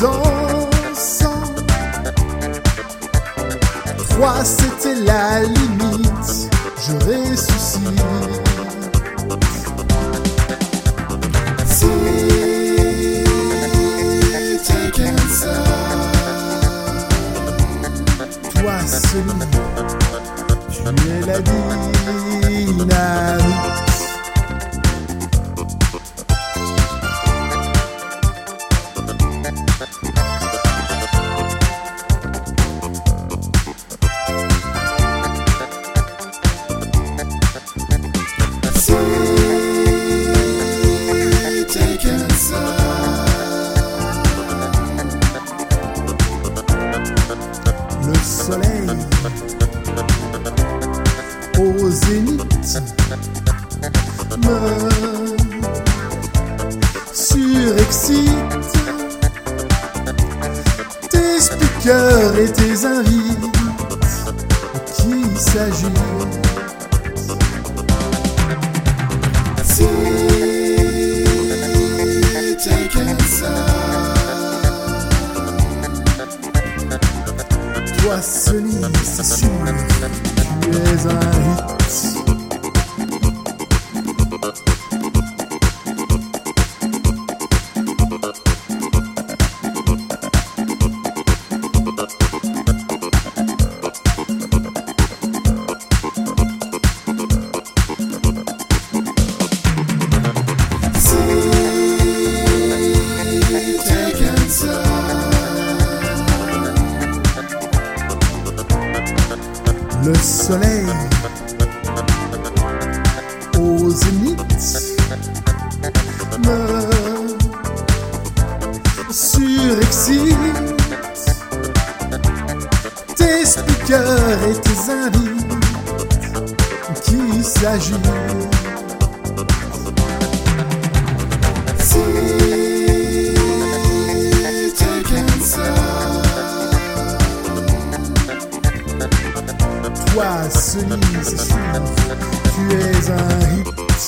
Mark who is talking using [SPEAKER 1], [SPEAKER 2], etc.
[SPEAKER 1] zone. Trois, c'était la limite. Je ressuscite.
[SPEAKER 2] Ça.
[SPEAKER 1] Toi, celui, tu es la dynamite. Au zénith me surexcite. Tes speakers et tes invites qui s'agitent. Sony, c'est sûr, un. Le soleil au zénith me surexcite. Tes speakers et tes invites qui s'agitent. toi, cerise, tu es un hit.